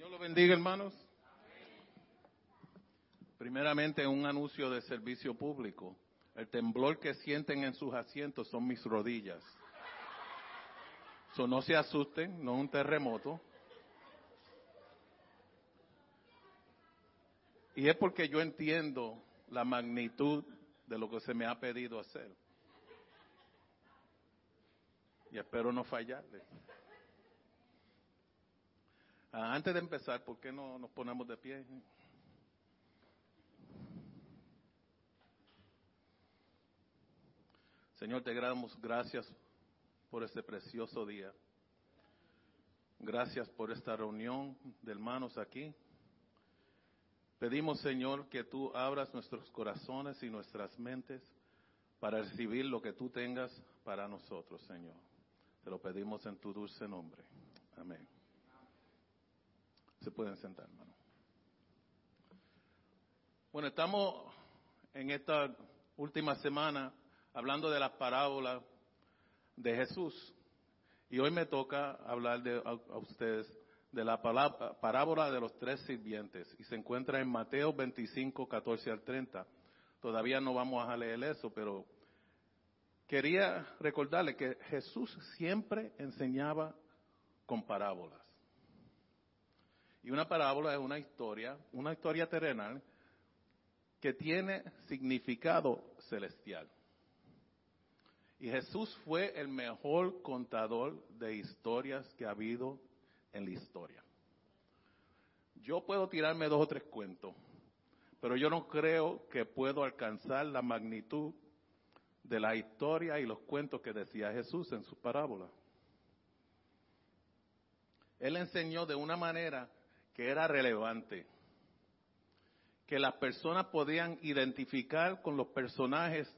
Señor lo bendiga, hermanos. Primeramente, un anuncio de servicio público. El temblor que sienten en sus asientos son mis rodillas. So, no se asusten, no es un terremoto. Y es porque yo entiendo la magnitud de lo que se me ha pedido hacer. Y espero no fallarle. Ah, antes de empezar, ¿por qué no nos ponemos de pie? Señor, te damos gracias por este precioso día. Gracias por esta reunión de hermanos aquí. Pedimos, Señor, que tú abras nuestros corazones y nuestras mentes para recibir lo que tú tengas para nosotros, Señor. Te lo pedimos en tu dulce nombre. Amén. Se pueden sentar, hermano. Bueno, estamos en esta última semana hablando de las parábolas de Jesús. Y hoy me toca hablar de, a, ustedes de la parábola de los tres sirvientes y se encuentra en Mateo 25, 14 al 30. Todavía no vamos a leer eso, pero quería recordarle que Jesús siempre enseñaba con parábolas. Y una parábola es una historia, una historia terrenal que tiene significado celestial. Y Jesús fue el mejor contador de historias que ha habido en la historia. Yo puedo tirarme dos o tres cuentos, pero yo no creo que puedo alcanzar la magnitud de la historia y los cuentos que decía Jesús en su parábola. Él enseñó de una manera que era relevante, que las personas podían identificar con los personajes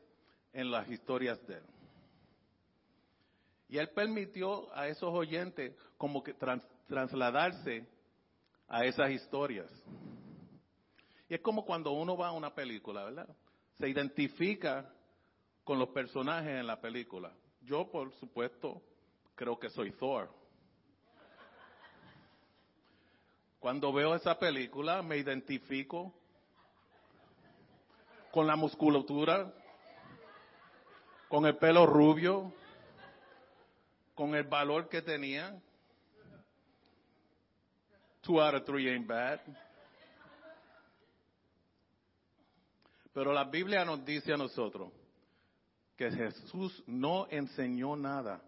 en las historias de él. Y él permitió a esos oyentes como que trasladarse a esas historias. Y es como cuando uno va a una película, ¿verdad? Se identifica con los personajes en la película. Yo, por supuesto, creo que soy Thor. Cuando veo esa película me identifico con la musculatura, con el pelo rubio, con el valor que tenía. Two out of three ain't bad. Pero la Biblia nos dice a nosotros que Jesús no enseñó nada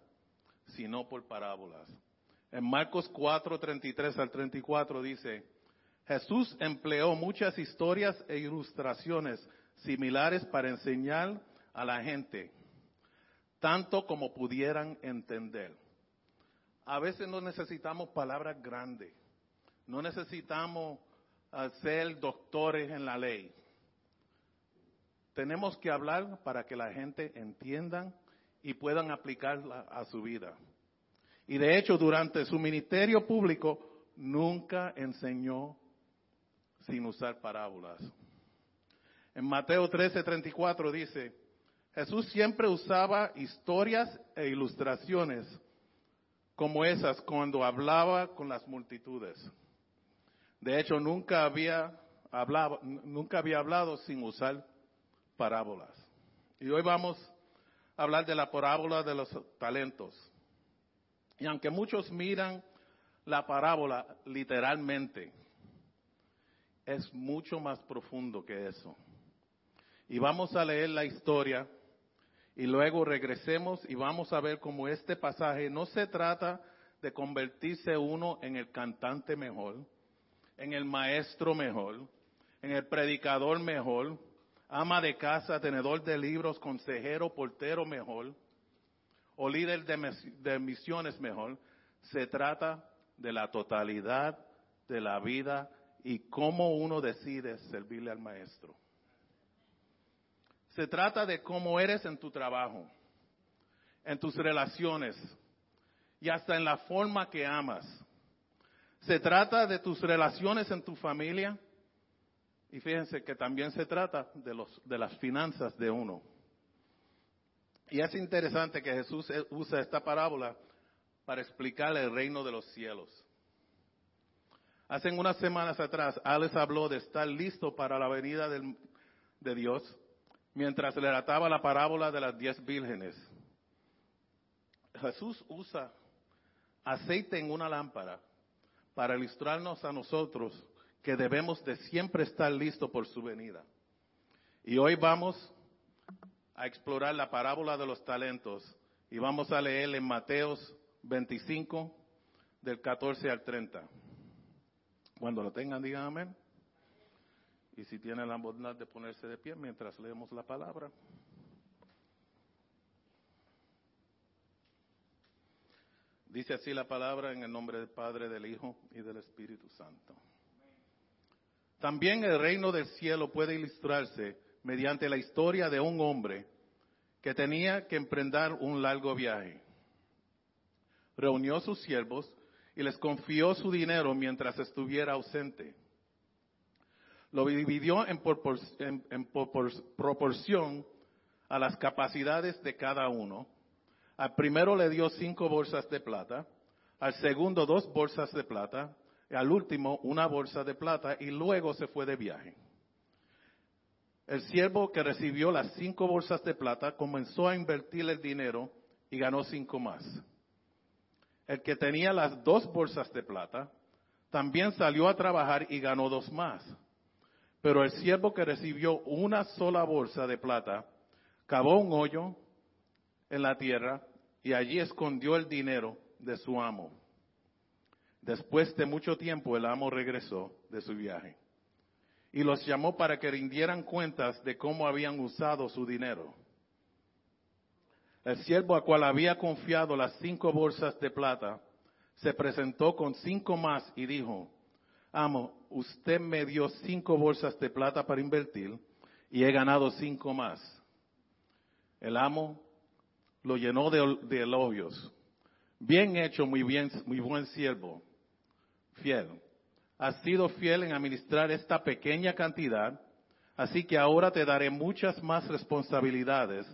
sino por parábolas. En Marcos 4, 33 al 34 dice, Jesús empleó muchas historias e ilustraciones similares para enseñar a la gente, tanto como pudieran entender. A veces no necesitamos palabras grandes, no necesitamos ser doctores en la ley. Tenemos que hablar para que la gente entienda y puedan aplicarla a su vida. Y de hecho, durante su ministerio público, nunca enseñó sin usar parábolas. En Mateo 13:34 dice, Jesús siempre usaba historias e ilustraciones como esas cuando hablaba con las multitudes. De hecho, nunca había hablado, nunca había hablado sin usar parábolas. Y hoy vamos a hablar de la parábola de los talentos. Y aunque muchos miran la parábola literalmente, es mucho más profundo que eso. Y vamos a leer la historia y luego regresemos y vamos a ver cómo este pasaje no se trata de convertirse uno en el cantante mejor, en el maestro mejor, en el predicador mejor, ama de casa, tenedor de libros, consejero, portero mejor, o líder de, misiones mejor. Se trata de la totalidad de la vida y cómo uno decide servirle al maestro. Se trata de cómo eres en tu trabajo, en tus relaciones y hasta en la forma que amas. Se trata de tus relaciones en tu familia y fíjense que también se trata de, los, de las finanzas de uno. Y es interesante que Jesús usa esta parábola para explicar el reino de los cielos. Hace unas semanas atrás, Alex habló de estar listo para la venida de Dios mientras le relataba la parábola de las diez vírgenes. Jesús usa aceite en una lámpara para ilustrarnos a nosotros que debemos de siempre estar listos por su venida. Y hoy vamos a explorar la parábola de los talentos y vamos a leer en Mateos 25 del 14 al 30. Cuando lo tengan, digan amén. Y si tienen la bondad de ponerse de pie mientras leemos la palabra. Dice así la palabra en el nombre del Padre, del Hijo y del Espíritu Santo. También el reino del cielo puede ilustrarse mediante la historia de un hombre que tenía que emprender un largo viaje. Reunió sus siervos y les confió su dinero mientras estuviera ausente. Lo dividió en, propor- en- en propor- proporción a las capacidades de cada uno. Al primero le dio cinco bolsas de plata, al segundo dos bolsas de plata, al último una bolsa de plata y luego se fue de viaje. El siervo que recibió las cinco bolsas de plata comenzó a invertir el dinero y ganó cinco más. El que tenía las dos bolsas de plata también salió a trabajar y ganó dos más. Pero el siervo que recibió una sola bolsa de plata cavó un hoyo en la tierra y allí escondió el dinero de su amo. Después de mucho tiempo el amo regresó de su viaje y los llamó para que rindieran cuentas de cómo habían usado su dinero. El siervo a cual había confiado las cinco bolsas de plata se presentó con cinco más y dijo, amo, usted me dio cinco bolsas de plata para invertir y he ganado cinco más. El amo lo llenó de, elogios. Bien hecho, muy bien, muy buen siervo, fiel. Has sido fiel en administrar esta pequeña cantidad, así que ahora te daré muchas más responsabilidades.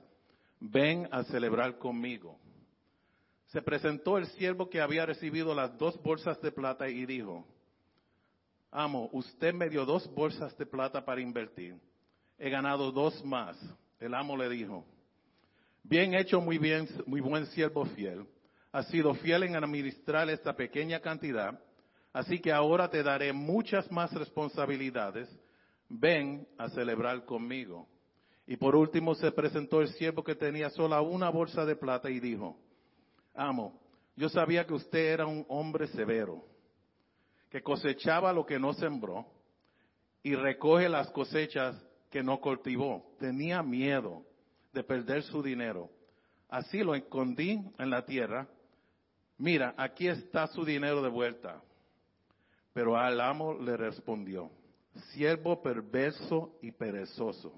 Ven a celebrar conmigo. Se presentó el siervo que había recibido las dos bolsas de plata y dijo, Amo, usted me dio dos bolsas de plata para invertir. He ganado dos más. El amo le dijo, Bien hecho, muy bien, muy buen siervo fiel. Has sido fiel en administrar esta pequeña cantidad, así que ahora te daré muchas más responsabilidades. Ven a celebrar conmigo. Y por último se presentó el siervo que tenía sola una bolsa de plata y dijo, Amo, yo sabía que usted era un hombre severo, que cosechaba lo que no sembró y recoge las cosechas que no cultivó. Tenía miedo de perder su dinero. Así lo escondí en la tierra. Mira, aquí está su dinero de vuelta. Pero al amo le respondió, siervo perverso y perezoso.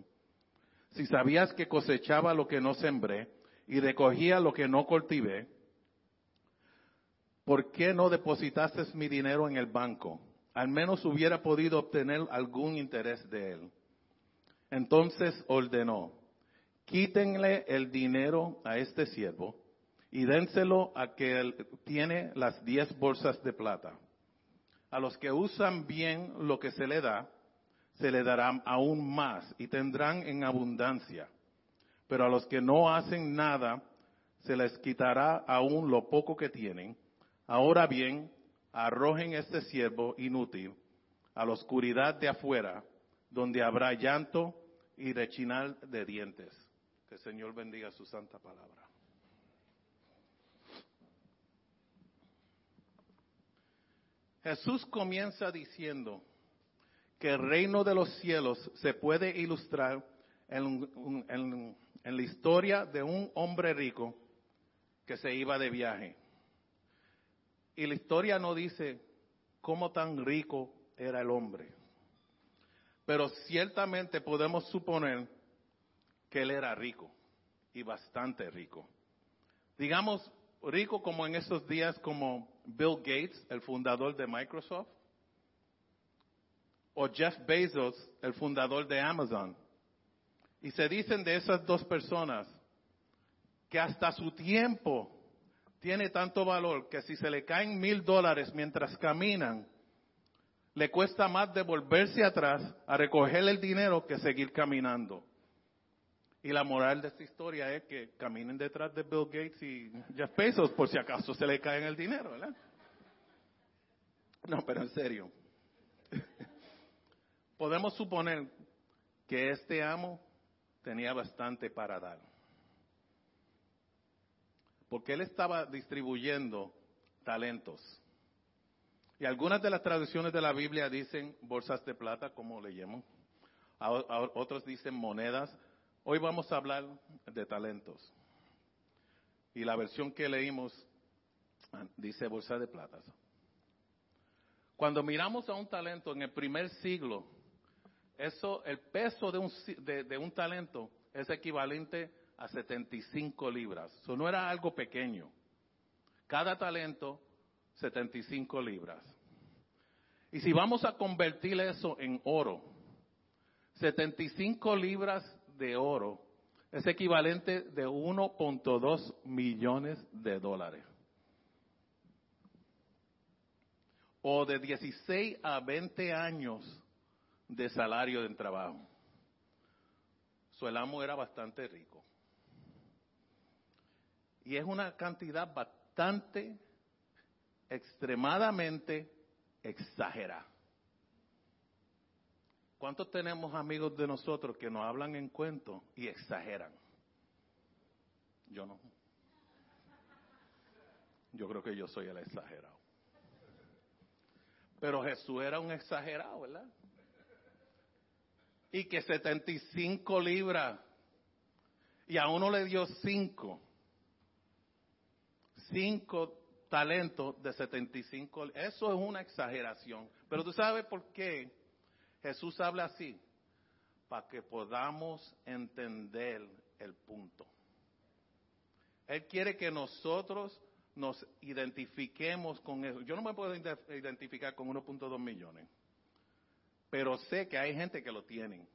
Si sabías que cosechaba lo que no sembré y recogía lo que no cultivé, ¿por qué no depositaste mi dinero en el banco? Al menos hubiera podido obtener algún interés de él. Entonces ordenó, quítenle el dinero a este siervo y dénselo a que tiene las diez bolsas de plata. A los que usan bien lo que se le da, se le dará aún más y tendrán en abundancia. Pero a los que no hacen nada, se les quitará aún lo poco que tienen. Ahora bien, arrojen este siervo inútil a la oscuridad de afuera, donde habrá llanto y rechinar de dientes. Que el Señor bendiga su santa palabra. Jesús comienza diciendo que el reino de los cielos se puede ilustrar en, la historia de un hombre rico que se iba de viaje. Y la historia no dice cómo tan rico era el hombre. Pero ciertamente podemos suponer que él era rico y bastante rico. Digamos, rico como en estos días como Bill Gates, el fundador de Microsoft, o Jeff Bezos, el fundador de Amazon. Y se dicen de esas dos personas que hasta su tiempo tiene tanto valor que si se le caen mil dólares mientras caminan, le cuesta más devolverse atrás a recoger el dinero que seguir caminando. Y la moral de esta historia es que caminen detrás de Bill Gates y Jeff Bezos por si acaso se le cae el dinero, ¿verdad? No, pero en serio. Podemos suponer que este amo tenía bastante para dar. Porque él estaba distribuyendo talentos. Y algunas de las traducciones de la Biblia dicen bolsas de plata, como leemos. Otros dicen monedas. Hoy vamos a hablar de talentos. Y la versión que leímos ah, dice bolsa de plata. Cuando miramos a un talento en el primer siglo, eso, el peso de un, de, un talento es equivalente a 75 libras. Eso no era algo pequeño. Cada talento, 75 libras. Y si vamos a convertir eso en oro, 75 libras de oro es equivalente de 1.2 millones de dólares. O de 16 a 20 años de salario de trabajo. Su el amo era bastante rico. Y es una cantidad bastante, extremadamente exagerada. ¿Cuántos tenemos amigos de nosotros que nos hablan en cuentos y exageran? Yo no. Yo creo que yo soy el exagerado. Pero Jesús era un exagerado, ¿verdad? Y que 75 libras y a uno le dio 5. 5 talentos de 75. Eso es una exageración. Pero tú sabes por qué Jesús habla así, para que podamos entender el punto. Él quiere que nosotros nos identifiquemos con eso. Yo no me puedo identificar con 1.2 millones, pero sé que hay gente que lo tienen.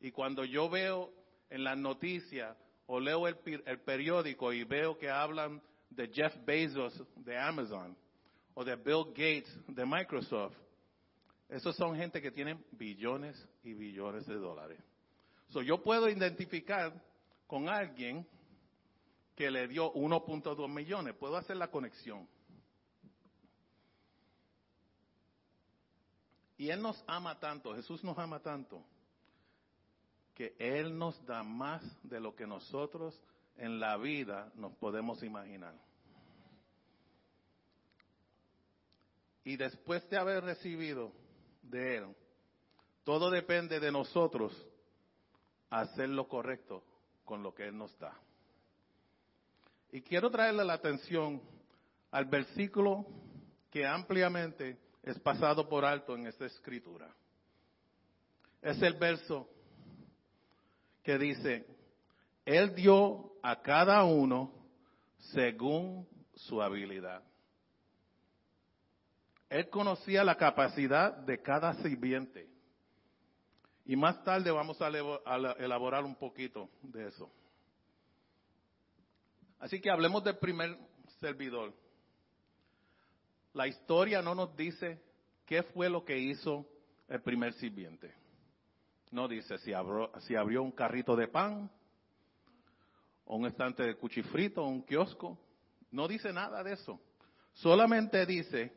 Y cuando yo veo en las noticias o leo el, el periódico y veo que hablan de Jeff Bezos de Amazon o de Bill Gates de Microsoft, esos son gente que tienen billones y billones de dólares. Yo puedo identificar con alguien que le dio 1.2 millones. Puedo hacer la conexión. Y Él nos ama tanto, Jesús nos ama tanto, que Él nos da más de lo que nosotros en la vida nos podemos imaginar. Y después de haber recibido de Él. Todo depende de nosotros hacer lo correcto con lo que Él nos da. Y quiero traerle la atención al versículo que ampliamente es pasado por alto en esta escritura. Es el verso que dice, Él dio a cada uno según su habilidad. Él conocía la capacidad de cada sirviente. Y más tarde vamos a elaborar un poquito de eso. Así que hablemos del primer servidor. La historia no nos dice qué fue lo que hizo el primer sirviente. No dice si abrió, si abrió un carrito de pan, o un estante de cuchifrito, o un kiosco. No dice nada de eso. Solamente dice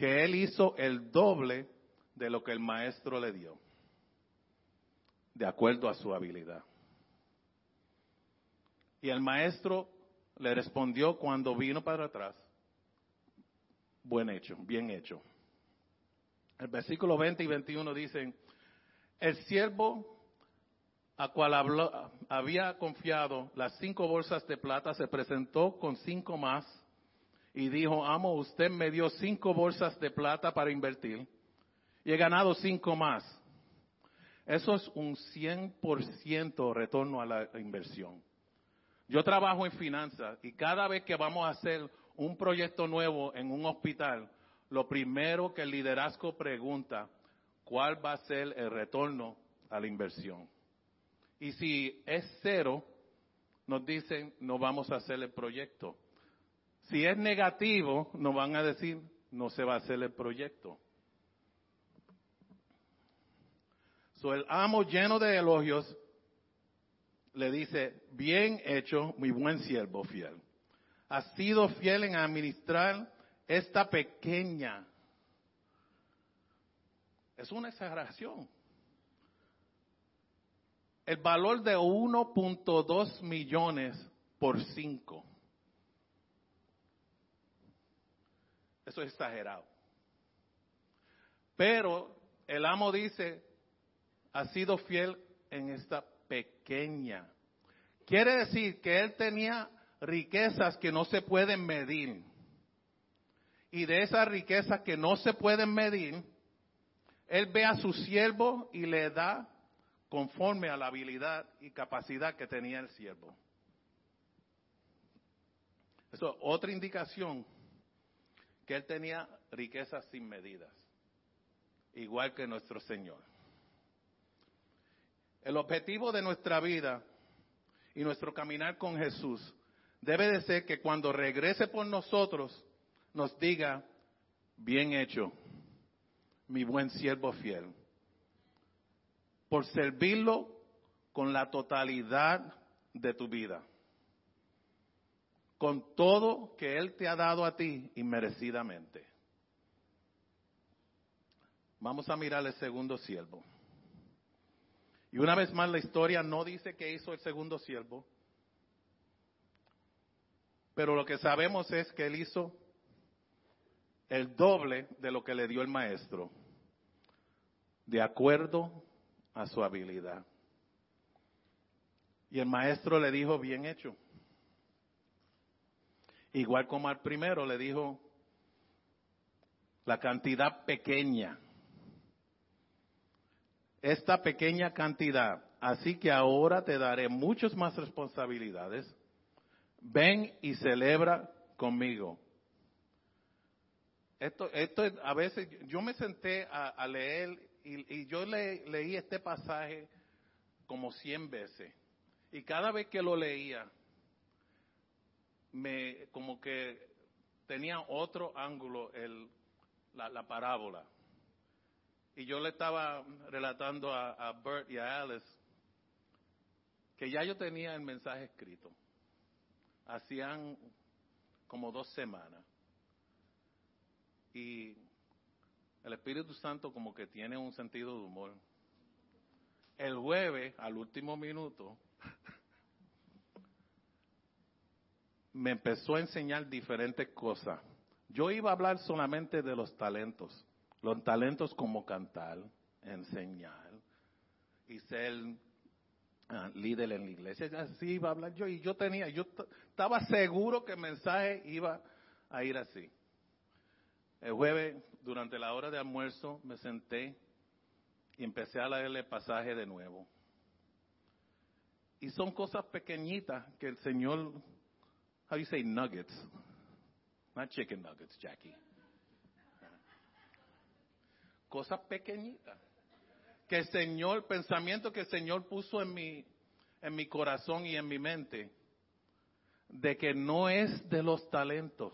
que él hizo el doble de lo que el maestro le dio, de acuerdo a su habilidad. Y el maestro le respondió cuando vino para atrás, buen hecho, bien hecho. El versículo 20 y 21 dicen, el siervo a cual había confiado las cinco bolsas de plata se presentó con cinco más y dijo, amo, usted me dio cinco bolsas de plata para invertir y he ganado cinco más. Eso es un 100% retorno a la inversión. Yo trabajo en finanzas y cada vez que vamos a hacer un proyecto nuevo en un hospital, lo primero que el liderazgo pregunta, ¿cuál va a ser el retorno a la inversión? Y si es cero, nos dicen, no vamos a hacer el proyecto. Si es negativo, nos van a decir, no se va a hacer el proyecto. So, el amo lleno de elogios le dice, bien hecho, mi buen siervo fiel. Has sido fiel en administrar esta pequeña. Es una exageración. El valor de 1.2 millones por 5. Eso es exagerado. Pero el amo dice, ha sido fiel en esta pequeña. Quiere decir que él tenía riquezas que no se pueden medir. Y de esas riquezas que no se pueden medir, él ve a su siervo y le da conforme a la habilidad y capacidad que tenía el siervo. Eso es otra indicación que él tenía riquezas sin medidas, igual que nuestro Señor. El objetivo de nuestra vida y nuestro caminar con Jesús debe de ser que cuando regrese por nosotros nos diga, bien hecho, mi buen siervo fiel, por servirlo con la totalidad de tu vida, con todo que Él te ha dado a ti inmerecidamente. Vamos a mirar el segundo siervo. Y una vez más la historia no dice qué hizo el segundo siervo, pero lo que sabemos es que él hizo el doble de lo que le dio el maestro, de acuerdo a su habilidad. Y el maestro le dijo, bien hecho. Igual como al primero le dijo, la cantidad pequeña esta pequeña cantidad, así que ahora te daré muchas más responsabilidades. Ven y celebra conmigo. Esto, esto a veces, yo me senté a, leer y, yo leí este pasaje como cien veces. Y cada vez que lo leía, me como que tenía otro ángulo el, la parábola. Y yo le estaba relatando a, Bert y a Alice que ya yo tenía el mensaje escrito. Hacían como dos semanas. Y el Espíritu Santo como que tiene un sentido de humor. El jueves, al último minuto, me empezó a enseñar diferentes cosas. Yo iba a hablar solamente de los talentos. Los talentos como cantar, enseñar y ser ah, líder en la iglesia. Así iba a hablar yo y yo tenía, yo estaba seguro que el mensaje iba a ir así. El jueves, durante la hora de almuerzo, me senté y empecé a leer el pasaje de nuevo. Y son cosas pequeñitas que el Señor, how you say nuggets? Not chicken nuggets, Jackie cosas pequeñitas. Que el Señor, pensamiento que el Señor puso en mi, en mi corazón y en mi mente, de que no es de los talentos,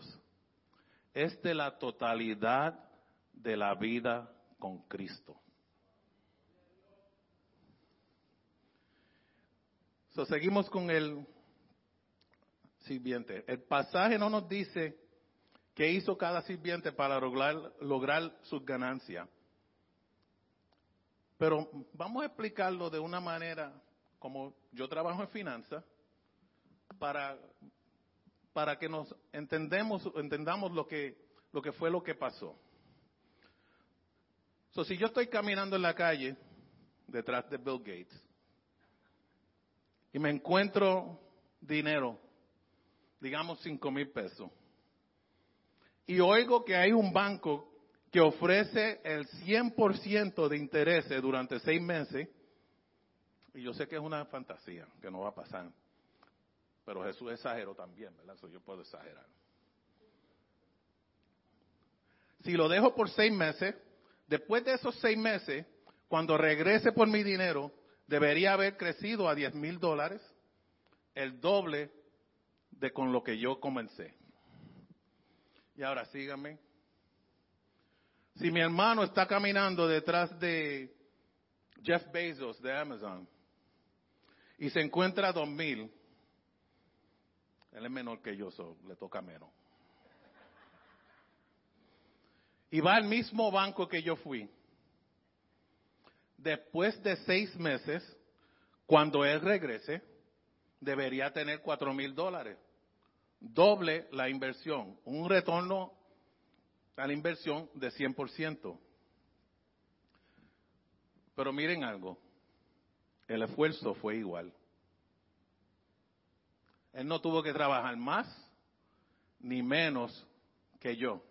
es de la totalidad de la vida con Cristo. So, seguimos con el sirviente. El pasaje no nos dice qué hizo cada sirviente para lograr, lograr sus ganancias. Pero vamos a explicarlo de una manera como yo trabajo en finanzas para, para que nos entendemos, entendamos lo que, lo que fue lo que pasó. So, si yo estoy caminando en la calle detrás de Bill Gates y me encuentro dinero, digamos cinco mil pesos, y oigo que hay un banco que ofrece el 100% de intereses durante seis meses, y yo sé que es una fantasía, que no va a pasar, pero Jesús exageró también, ¿verdad? Eso yo puedo exagerar. Si lo dejo por seis meses, después de esos seis meses, cuando regrese por mi dinero, debería haber crecido a 10 mil dólares, el doble de con lo que yo comencé. Y ahora síganme Si mi hermano está caminando detrás de Jeff Bezos de Amazon y se encuentra a 2000, él es menor que yo, so, le toca menos. Y va al mismo banco que yo fui. Después de seis meses, cuando él regrese, debería tener cuatro mil dólares. Doble la inversión. Un retorno a la inversión de 100%. Pero miren algo. El esfuerzo fue igual. Él no tuvo que trabajar más ni menos que yo.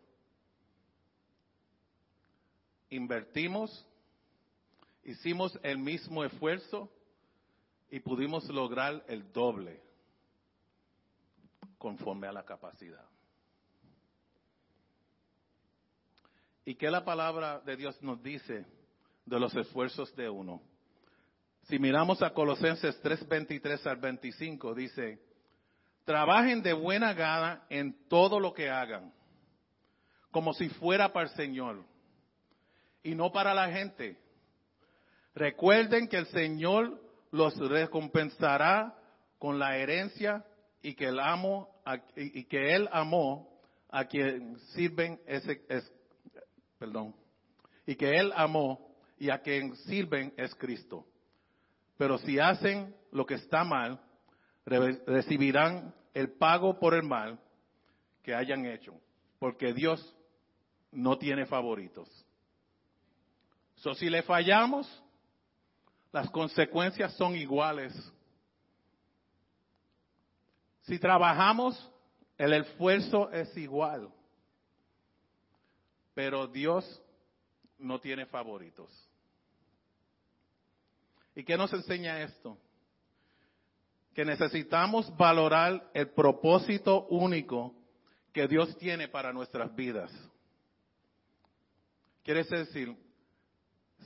Invertimos, hicimos el mismo esfuerzo y pudimos lograr el doble conforme a la capacidad. ¿Y qué la palabra de Dios nos dice de los esfuerzos de uno? Si miramos a Colosenses 3:23 al 25, dice, trabajen de buena gana en todo lo que hagan, como si fuera para el Señor y no para la gente. Recuerden que el Señor los recompensará con la herencia y que él amo y que él amó a quien sirven es, perdón y que él amó y a quien sirven es Cristo. Pero si hacen lo que está mal, recibirán el pago por el mal que hayan hecho, porque Dios no tiene favoritos. So, si le fallamos, las consecuencias son iguales. Si trabajamos, el esfuerzo es igual. Pero Dios no tiene favoritos. ¿Y qué nos enseña esto? Que necesitamos valorar el propósito único que Dios tiene para nuestras vidas. Quiere decir,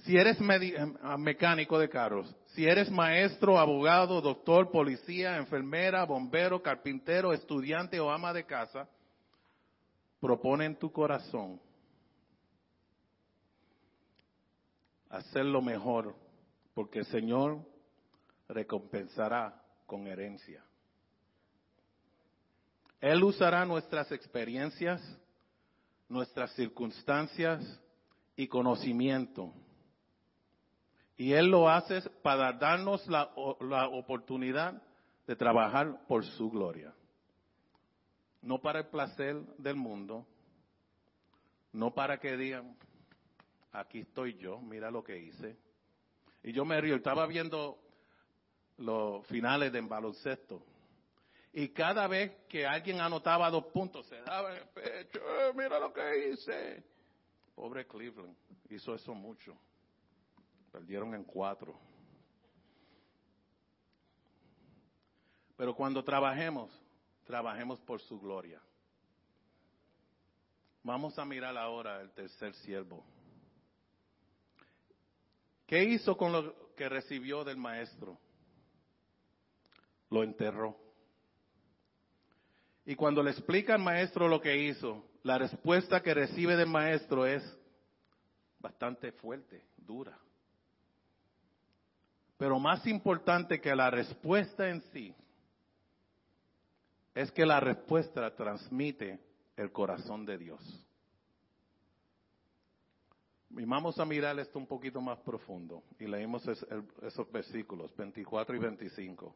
si eres eh, mecánico de carros, si eres maestro, abogado, doctor, policía, enfermera, bombero, carpintero, estudiante o ama de casa, propone en tu corazón hacer lo mejor, porque el Señor recompensará con herencia. Él usará nuestras experiencias, nuestras circunstancias y conocimiento y Él lo hace para darnos la, oportunidad de trabajar por su gloria. No para el placer del mundo, no para que digan, aquí estoy yo, mira lo que hice. Y yo me río, estaba viendo los finales de baloncesto. Y cada vez que alguien anotaba dos puntos, se daba en el pecho, eh, mira lo que hice. Pobre Cleveland, hizo eso mucho. Perdieron en cuatro. Pero cuando trabajemos, trabajemos por su gloria. Vamos a mirar ahora el tercer siervo. ¿Qué hizo con lo que recibió del maestro? Lo enterró. Y cuando le explica al maestro lo que hizo, la respuesta que recibe del maestro es bastante fuerte, dura. Pero más importante que la respuesta en sí, es que la respuesta transmite el corazón de Dios. Y vamos a mirar esto un poquito más profundo. Y leímos esos versículos 24 y 25.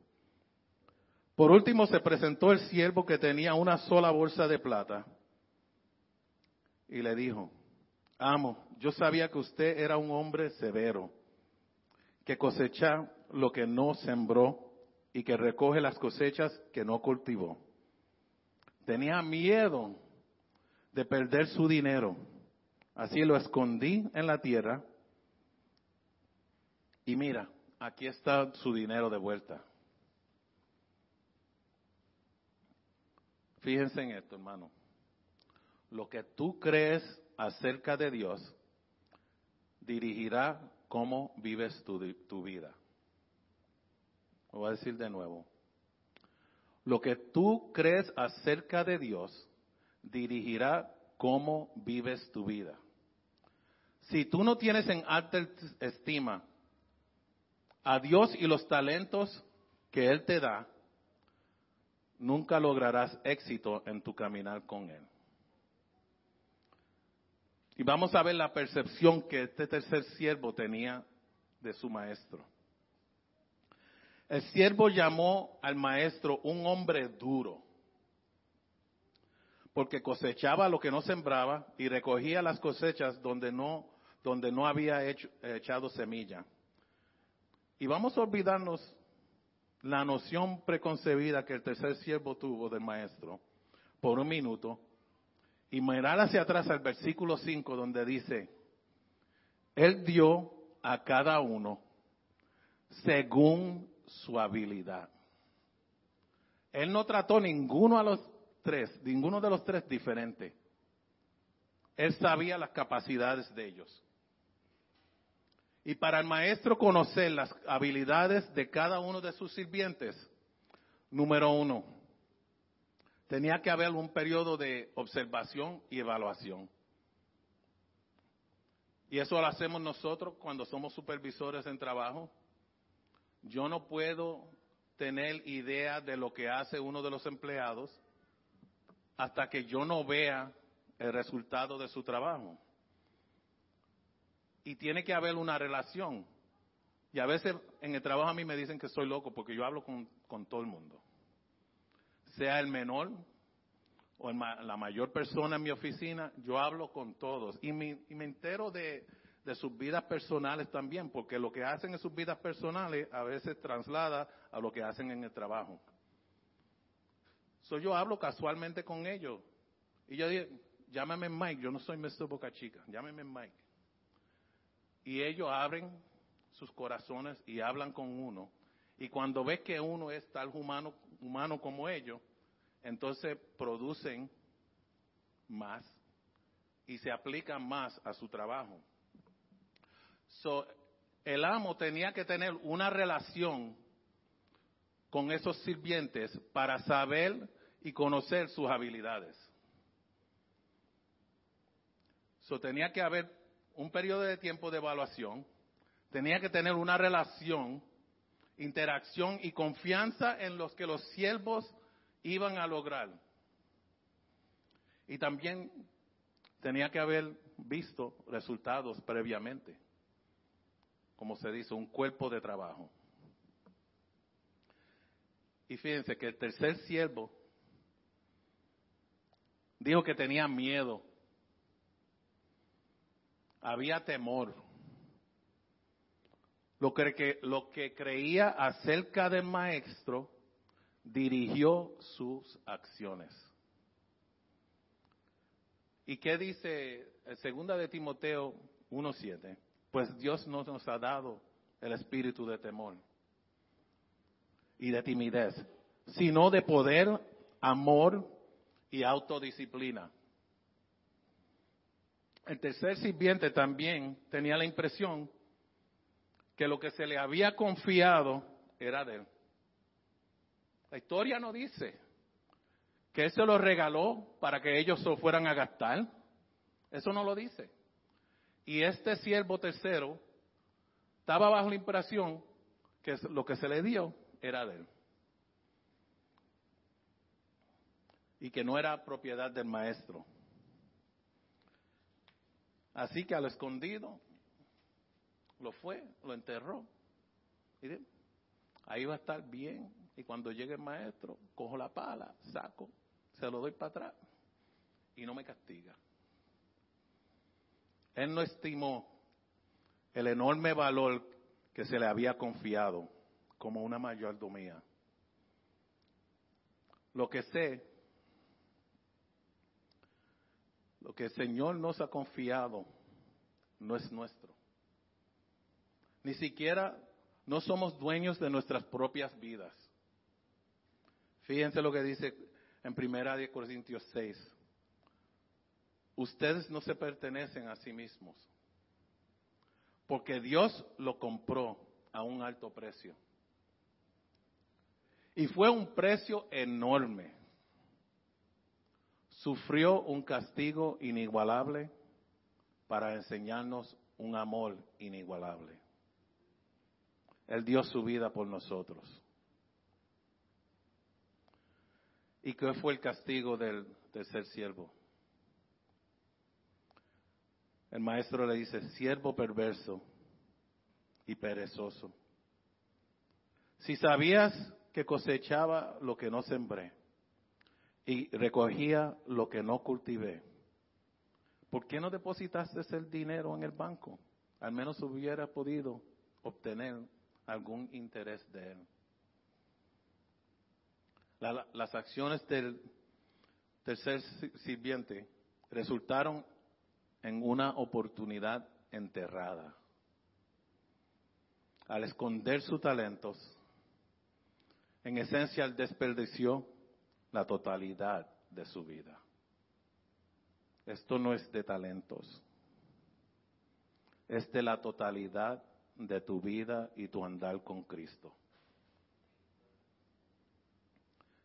Por último se presentó el siervo que tenía una sola bolsa de plata y le dijo, amo, yo sabía que usted era un hombre severo que cosecha lo que no sembró y que recoge las cosechas que no cultivó. Tenía miedo de perder su dinero, así lo escondí en la tierra y mira, aquí está su dinero de vuelta. Fíjense en esto, hermano. Lo que tú crees acerca de Dios dirigirá cómo vives tu, vida. Lo voy a decir de nuevo. Lo que tú crees acerca de Dios dirigirá cómo vives tu vida. Si tú no tienes en alta estima a Dios y los talentos que Él te da, nunca lograrás éxito en tu caminar con Él. Y vamos a ver la percepción que este tercer siervo tenía de su maestro. El siervo llamó al maestro un hombre duro, porque cosechaba lo que no sembraba y recogía las cosechas donde no, donde no había echado semilla. Y vamos a olvidarnos la noción preconcebida que el tercer siervo tuvo del maestro por un minuto y mirar hacia atrás al versículo 5 donde dice, Él dio a cada uno según su habilidad. Él no trató ninguno a los tres, ninguno de los tres diferente. Él sabía las capacidades de ellos. Y para el maestro conocer las habilidades de cada uno de sus sirvientes, número uno, tenía que haber un periodo de observación y evaluación. Y eso lo hacemos nosotros cuando somos supervisores en trabajo. Yo no puedo tener idea de lo que hace uno de los empleados hasta que yo no vea el resultado de su trabajo. Y tiene que haber una relación. Y a veces en el trabajo a mí me dicen que soy loco porque yo hablo con, con todo el mundo sea el menor o la mayor persona en mi oficina, yo hablo con todos y me, entero de, sus vidas personales también, porque lo que hacen en sus vidas personales a veces traslada a lo que hacen en el trabajo. So, yo hablo casualmente con ellos y yo digo, llámame Mike, yo no soy Mr. Boca Chica, llámeme Mike. Y ellos abren sus corazones y hablan con uno. Y cuando ves que uno es tal humano humano como ellos, entonces producen más y se aplican más a su trabajo. So, el amo tenía que tener una relación con esos sirvientes para saber y conocer sus habilidades. So, tenía que haber un periodo de tiempo de evaluación, tenía que tener una relación interacción y confianza en los que los siervos iban a lograr. Y también tenía que haber visto resultados previamente, como se dice, un cuerpo de trabajo. Y fíjense que el tercer siervo dijo que tenía miedo, había temor. Lo que, creía acerca del maestro dirigió sus acciones. ¿Y qué dice segunda de Timoteo 1.7? Pues Dios no nos ha dado el espíritu de temor y de timidez, sino de poder, amor y autodisciplina. El tercer sirviente también tenía la impresión que lo que se le había confiado era de él. La historia no dice que él se lo regaló para que ellos se fueran a gastar. Eso no lo dice. Y este siervo tercero estaba bajo la impresión que lo que se le dio era de él. Y que no era propiedad del maestro. Así que al escondido lo fue, lo enterró. Y ahí va a estar bien. Y cuando llegue el maestro, cojo la pala, saco, se lo doy para atrás y no me castiga. Él no estimó el enorme valor que se le había confiado como una mayordomía. Lo que sé, lo que el Señor nos ha confiado no es nuestro. Ni siquiera no somos dueños de nuestras propias vidas. Fíjense lo que dice en Primera de Corintios 6. Ustedes no se pertenecen a sí mismos, porque Dios lo compró a un alto precio. Y fue un precio enorme. Sufrió un castigo inigualable para enseñarnos un amor inigualable. Él dio su vida por nosotros. ¿Y qué fue el castigo del, ser siervo? El maestro le dice, siervo perverso y perezoso. Si sabías que cosechaba lo que no sembré y recogía lo que no cultivé, ¿por qué no depositaste el dinero en el banco? Al menos hubiera podido obtener algún interés de él. las acciones del tercer sirviente resultaron en una oportunidad enterrada. Al esconder sus talentos, en esencia desperdició la totalidad de su vida. Esto no es de talentos, es de la totalidad de tu vida y tu andar con Cristo.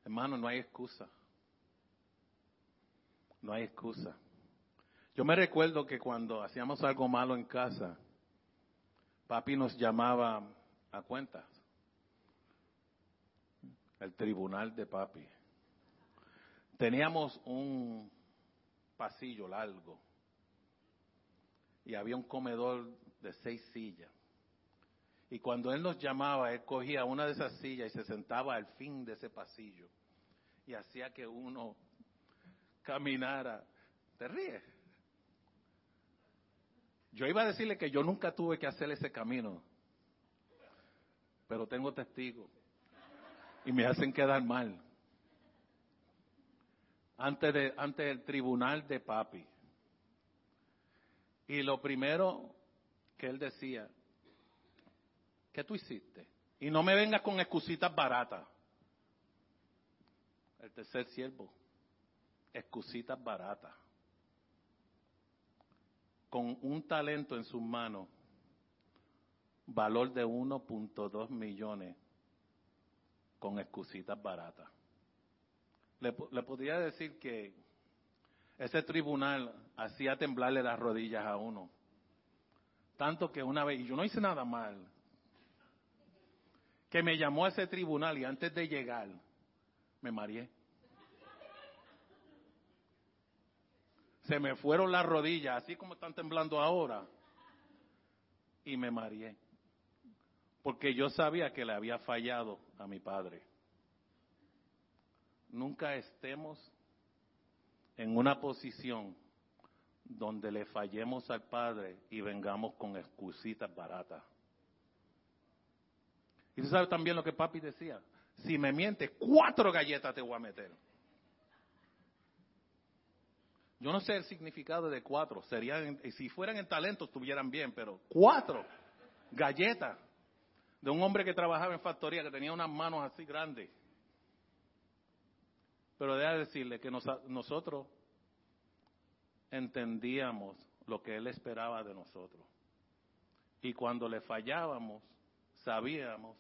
Hermano, no hay excusa. No hay excusa. Yo me recuerdo que cuando hacíamos algo malo en casa, papi nos llamaba a cuentas. El tribunal de papi. Teníamos un pasillo largo y había un comedor de seis sillas. Y cuando él nos llamaba, él cogía una de esas sillas y se sentaba al fin de ese pasillo y hacía que uno caminara. ¿Te ríes? Yo iba a decirle que yo nunca tuve que hacer ese camino, pero tengo testigos y me hacen quedar mal. Antes, de, antes del tribunal de papi. Y lo primero que él decía, ¿qué tú hiciste? Y no me vengas con excusitas baratas. El tercer siervo, excusitas baratas con un talento en sus manos, valor de 1.2 millones, con excusitas baratas. Le, le podría decir que ese tribunal hacía temblarle las rodillas a uno. Tanto que una vez, y yo no hice nada mal, que me llamó a ese tribunal y antes de llegar, me mareé. se me fueron las rodillas, así como están temblando ahora, y me mareé. Porque yo sabía que le había fallado a mi padre. Nunca estemos en una posición donde le fallemos al Padre y vengamos con excusitas baratas. Y tú sabes también lo que papi decía, si me mientes, cuatro galletas te voy a meter. Yo no sé el significado de cuatro. Serían, si fueran en talento estuvieran bien, pero cuatro galletas de un hombre que trabajaba en factoría, que tenía unas manos así grandes. Pero déjame decirle que nosotros entendíamos lo que él esperaba de nosotros. Y cuando le fallábamos, sabíamos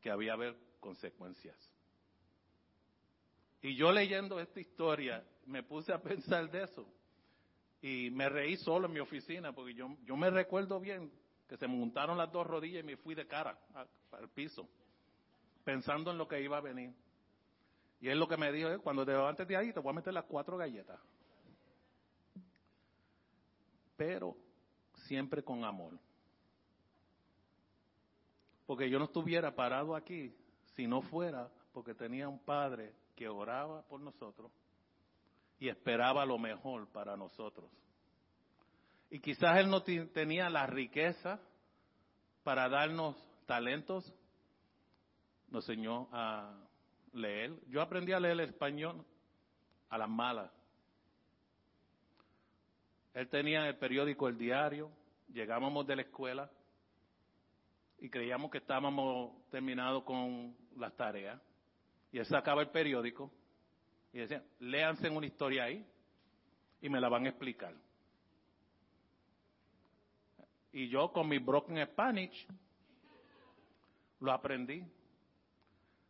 que había haber consecuencias. Y yo leyendo esta historia me puse a pensar de eso. Y me reí solo en mi oficina, porque yo, yo me recuerdo bien que se montaron las dos rodillas y me fui de cara al piso, pensando en lo que iba a venir. Y él lo que me dijo es, cuando te levantes de ahí, te voy a meter las cuatro galletas. Pero siempre con amor. Porque yo no estuviera parado aquí si no fuera porque tenía un padre que oraba por nosotros y esperaba lo mejor para nosotros. Y quizás Él no tenía la riqueza para darnos talentos, nos enseñó a leer. Yo aprendí a leer el español a las malas. Él tenía el periódico El Diario, llegábamos de la escuela y creíamos que estábamos terminados con las tareas. Y él sacaba el periódico y decía, léanse una historia ahí y me la van a explicar. Y yo con mi broken Spanish lo aprendí.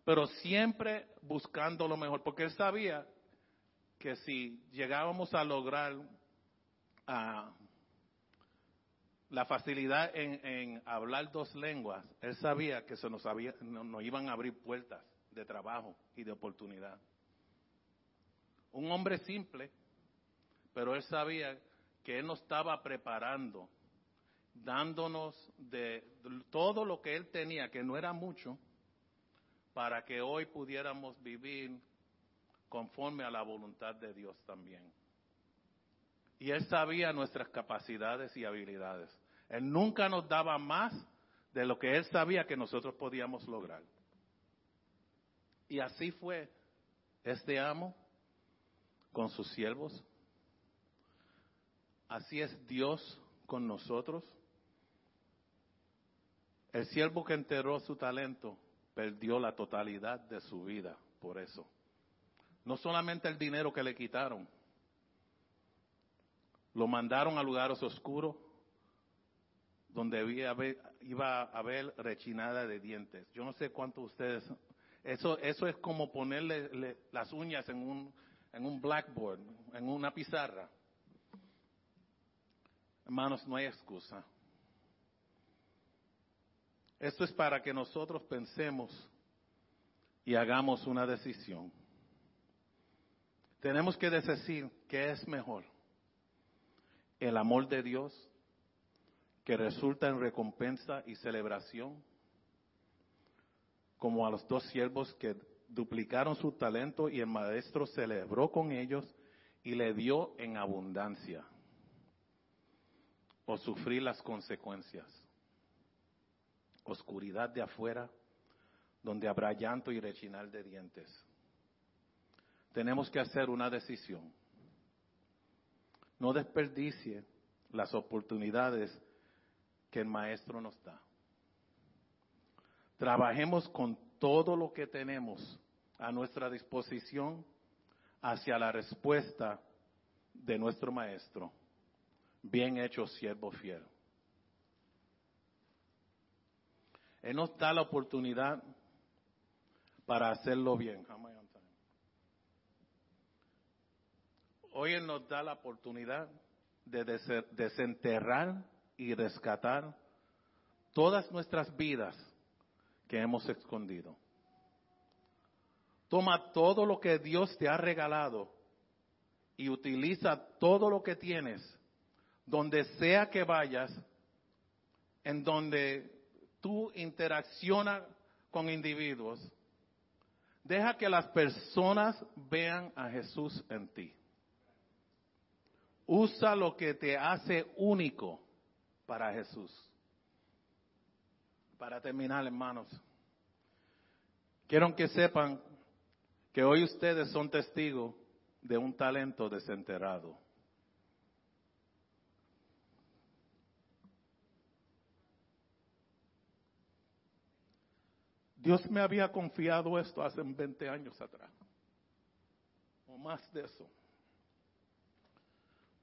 Pero siempre buscando lo mejor, porque él sabía que si llegábamos a lograr a la facilidad en, hablar dos lenguas, él sabía que se nos, había, no- nos iban a abrir puertas de trabajo y de oportunidad. Un hombre simple, pero él sabía que él nos estaba preparando, dándonos de todo lo que él tenía, que no era mucho, para que hoy pudiéramos vivir conforme a la voluntad de Dios también. Y Él sabía nuestras capacidades y habilidades. Él nunca nos daba más de lo que Él sabía que nosotros podíamos lograr. Y así fue este amo con sus siervos. Así es Dios con nosotros. El siervo que enterró su talento perdió la totalidad de su vida por eso. No solamente el dinero que le quitaron, lo mandaron a lugares oscuros donde había- iba a haber rechinada de dientes. Yo no sé cuántos de ustedes, eso, eso es como ponerle le- las uñas en un, en un blackboard, en una pizarra. Hermanos, no hay excusa. Esto es para que nosotros pensemos y hagamos una decisión. Tenemos que decir qué es mejor. El amor de Dios que resulta en recompensa y celebración, como a los dos siervos que duplicaron su talento y el maestro celebró con ellos y le dio en abundancia, o sufrir las consecuencias oscuridad de afuera, donde habrá llanto y rechinar de dientes. Tenemos que hacer una decisión. No desperdicie las oportunidades que el maestro nos da. Trabajemos con todo lo que tenemos a nuestra disposición hacia la respuesta de nuestro maestro. Bien hecho, siervo fiel. Él nos da la oportunidad para hacerlo bien. Hoy Él nos da la oportunidad de des- desenterrar y rescatar todas nuestras vidas que hemos escondido. Toma todo lo que Dios te ha regalado y utiliza todo lo que tienes, donde sea que vayas, en donde tú interaccionas con individuos, deja que las personas vean a Jesús en ti. Usa lo que te hace único para Jesús. Para terminar, hermanos, quiero que sepan que hoy ustedes son testigos de un talento desenterrado. Dios me había confiado esto hace 20 años atrás, o más de eso.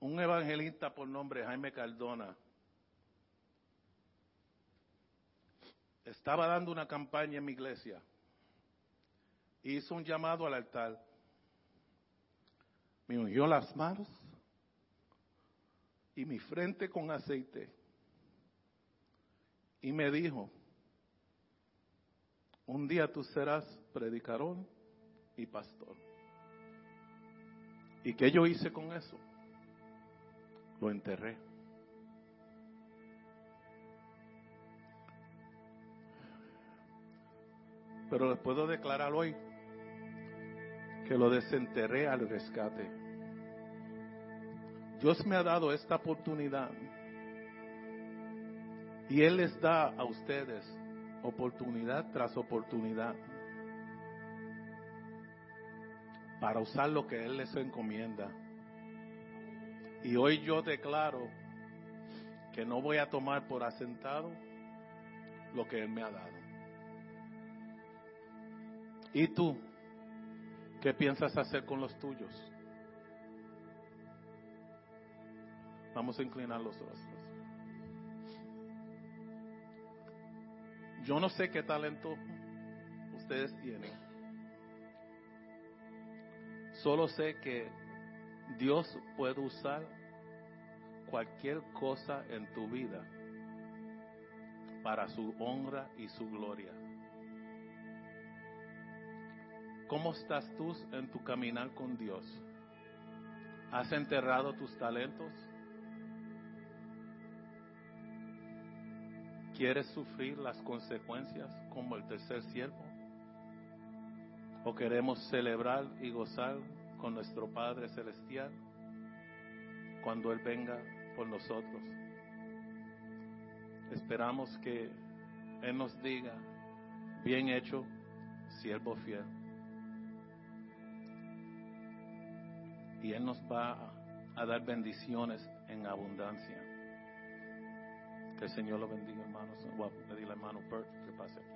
Un evangelista por nombre Jaime Cardona estaba dando una campaña en mi iglesia. Hizo un llamado al altar. Me ungió las manos y mi frente con aceite. Y me dijo, un día tú serás predicador y pastor. ¿Y qué yo hice con eso? Enterré. Pero les puedo declarar hoy que lo desenterré al rescate. Dios me ha dado esta oportunidad y Él les da a ustedes oportunidad tras oportunidad para usar lo que Él les encomienda. Y hoy yo declaro que no voy a tomar por asentado lo que Él me ha dado. ¿Y tú? ¿Qué piensas hacer con los tuyos? Vamos a inclinar los rostros. Yo no sé qué talento ustedes tienen. Solo sé que Dios puede usar cualquier cosa en tu vida para su honra y su gloria. ¿Cómo estás tú en tu caminar con Dios? ¿Has enterrado tus talentos? ¿Quieres sufrir las consecuencias como el tercer siervo? ¿O queremos celebrar y gozar con nuestro Padre Celestial cuando Él venga por nosotros? Esperamos que Él nos diga, bien hecho, siervo fiel. Y Él nos va a dar bendiciones en abundancia. Que el Señor lo bendiga, hermanos. Voy a pedirle hermano que pase aquí.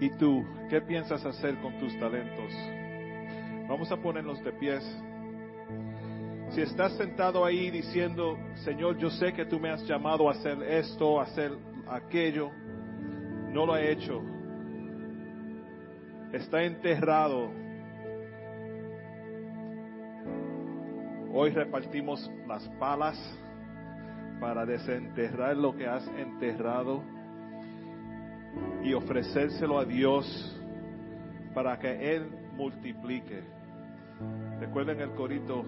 ¿Y tú, qué piensas hacer con tus talentos? Vamos a ponernos de pies. Si estás sentado ahí diciendo, Señor, yo sé que tú me has llamado a hacer esto, a hacer aquello, no lo he hecho. Está enterrado. Hoy repartimos las palas para desenterrar lo que has enterrado y ofrecérselo a Dios para que Él multiplique. Recuerden el corito,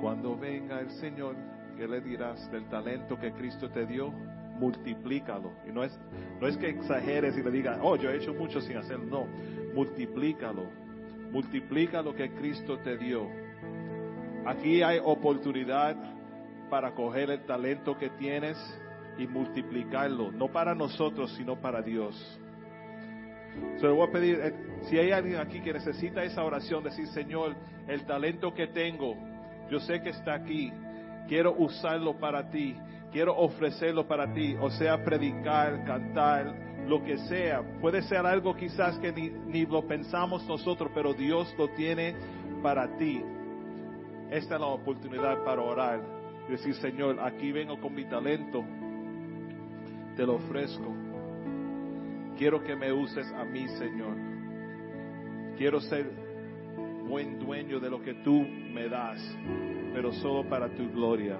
cuando venga el Señor, ¿qué le dirás del talento que Cristo te dio? Multiplícalo. Y no es, no es que exageres y le digas, oh, yo he hecho mucho sin hacerlo. No, multiplícalo. Multiplica lo que Cristo te dio. Aquí hay oportunidad para coger el talento que tienes y multiplicarlo, no para nosotros, sino para Dios. Se lo voy a pedir, eh, si hay alguien aquí que necesita esa oración, decir, Señor, el talento que tengo, yo sé que está aquí, quiero usarlo para ti, quiero ofrecerlo para ti, o sea, predicar, cantar, lo que sea. Puede ser algo quizás que ni lo pensamos nosotros, pero Dios lo tiene para ti. Esta es la oportunidad para orar decir, Señor, aquí vengo con mi talento, te lo ofrezco. Quiero que me uses a mí, Señor. Quiero ser buen dueño de lo que tú me das, pero solo para tu gloria.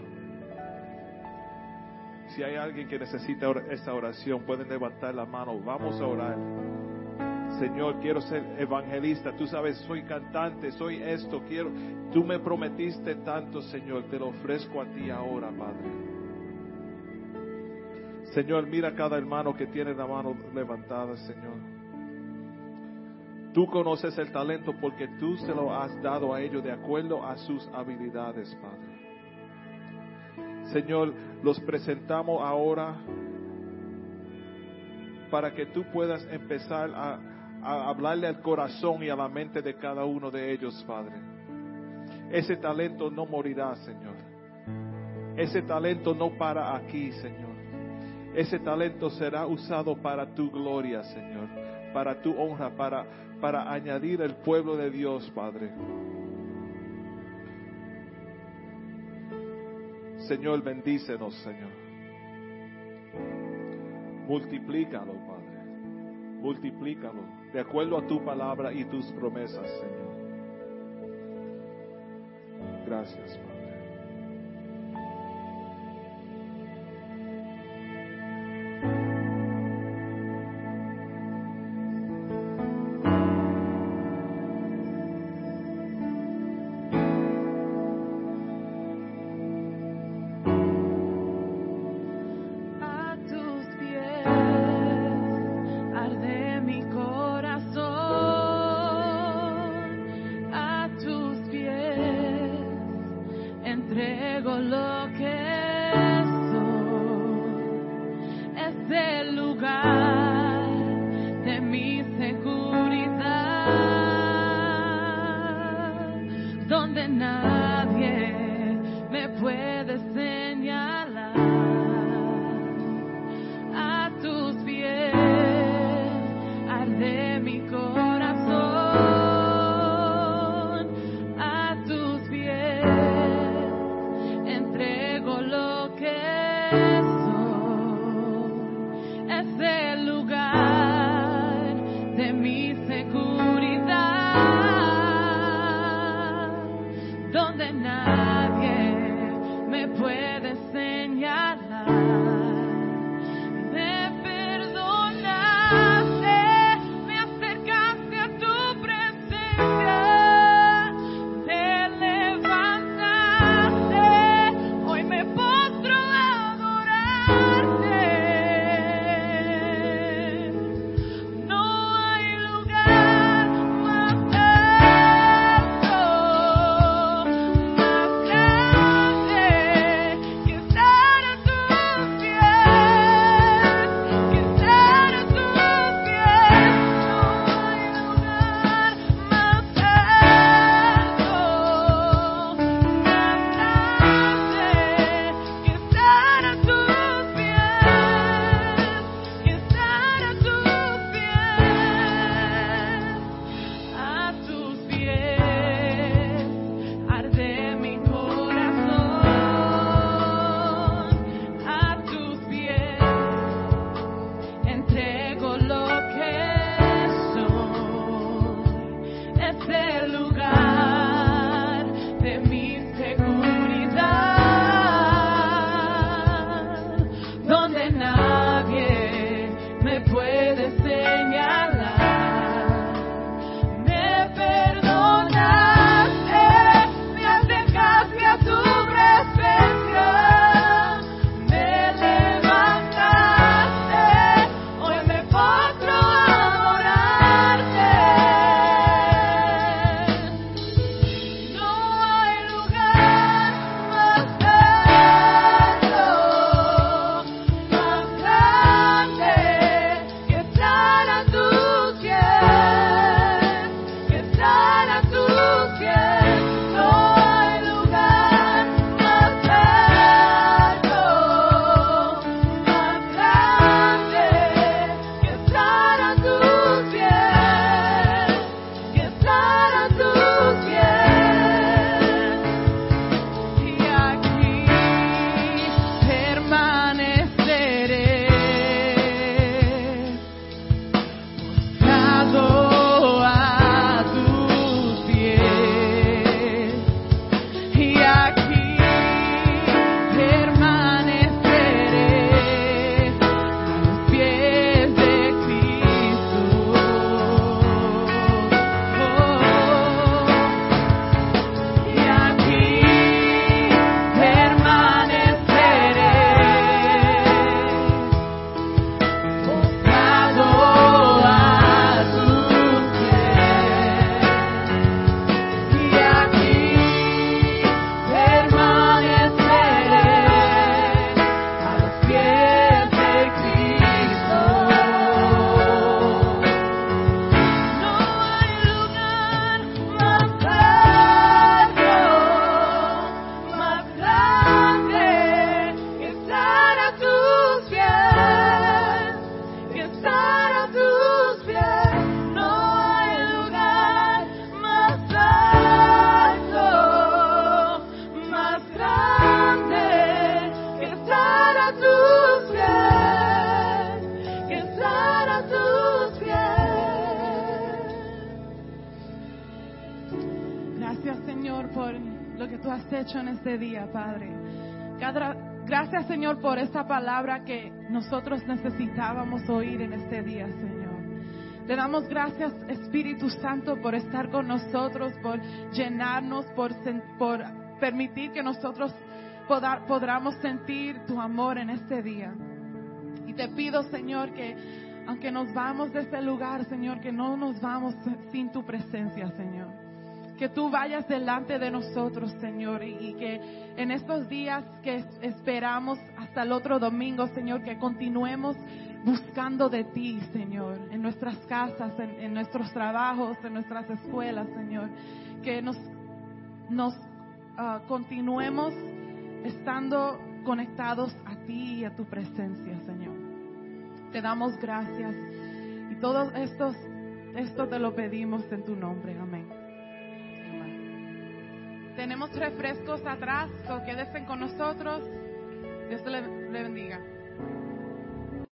Si hay alguien que necesita esta oración, pueden levantar la mano. Vamos a orar. Señor, quiero ser evangelista. Tú sabes, soy cantante, soy esto. Quiero. Tú me prometiste tanto, Señor. Te lo ofrezco a ti ahora, Padre. Señor, mira cada hermano que tiene la mano levantada, Señor. Tú conoces el talento porque tú se lo has dado a ellos de acuerdo a sus habilidades, Padre. Señor, los presentamos ahora para que tú puedas empezar a, a, hablarle al corazón y a la mente de cada uno de ellos, Padre. Ese talento no morirá, Señor. Ese talento no para aquí, Señor. Ese talento será usado para tu gloria, Señor. Para tu honra, para, para añadir el pueblo de Dios, Padre. Señor, bendícenos, Señor. Multiplícalo, Padre. Multiplícalo de acuerdo a tu palabra y tus promesas, Señor. Gracias, Padre. Padre. Gracias Señor por esta palabra que nosotros necesitábamos oír en este día, Señor. Te damos gracias, Espíritu Santo, por estar con nosotros, por llenarnos, por, permitir que nosotros poda- podamos sentir tu amor en este día. Y te pido, Señor, que aunque nos vamos de este lugar, Señor, que no nos vamos sin tu presencia, Señor. Que tú vayas delante de nosotros, Señor, y, que en estos días que es- esperamos hasta el otro domingo, Señor, que continuemos buscando de ti, Señor, en nuestras casas, en, nuestros trabajos, en nuestras escuelas, Señor. Que nos, nos ah, continuemos estando conectados a ti y a tu presencia, Señor. Te damos gracias y todo esto, esto te lo pedimos en tu nombre. Amén. Tenemos refrescos atrás, so quédense con nosotros. Dios le bendiga.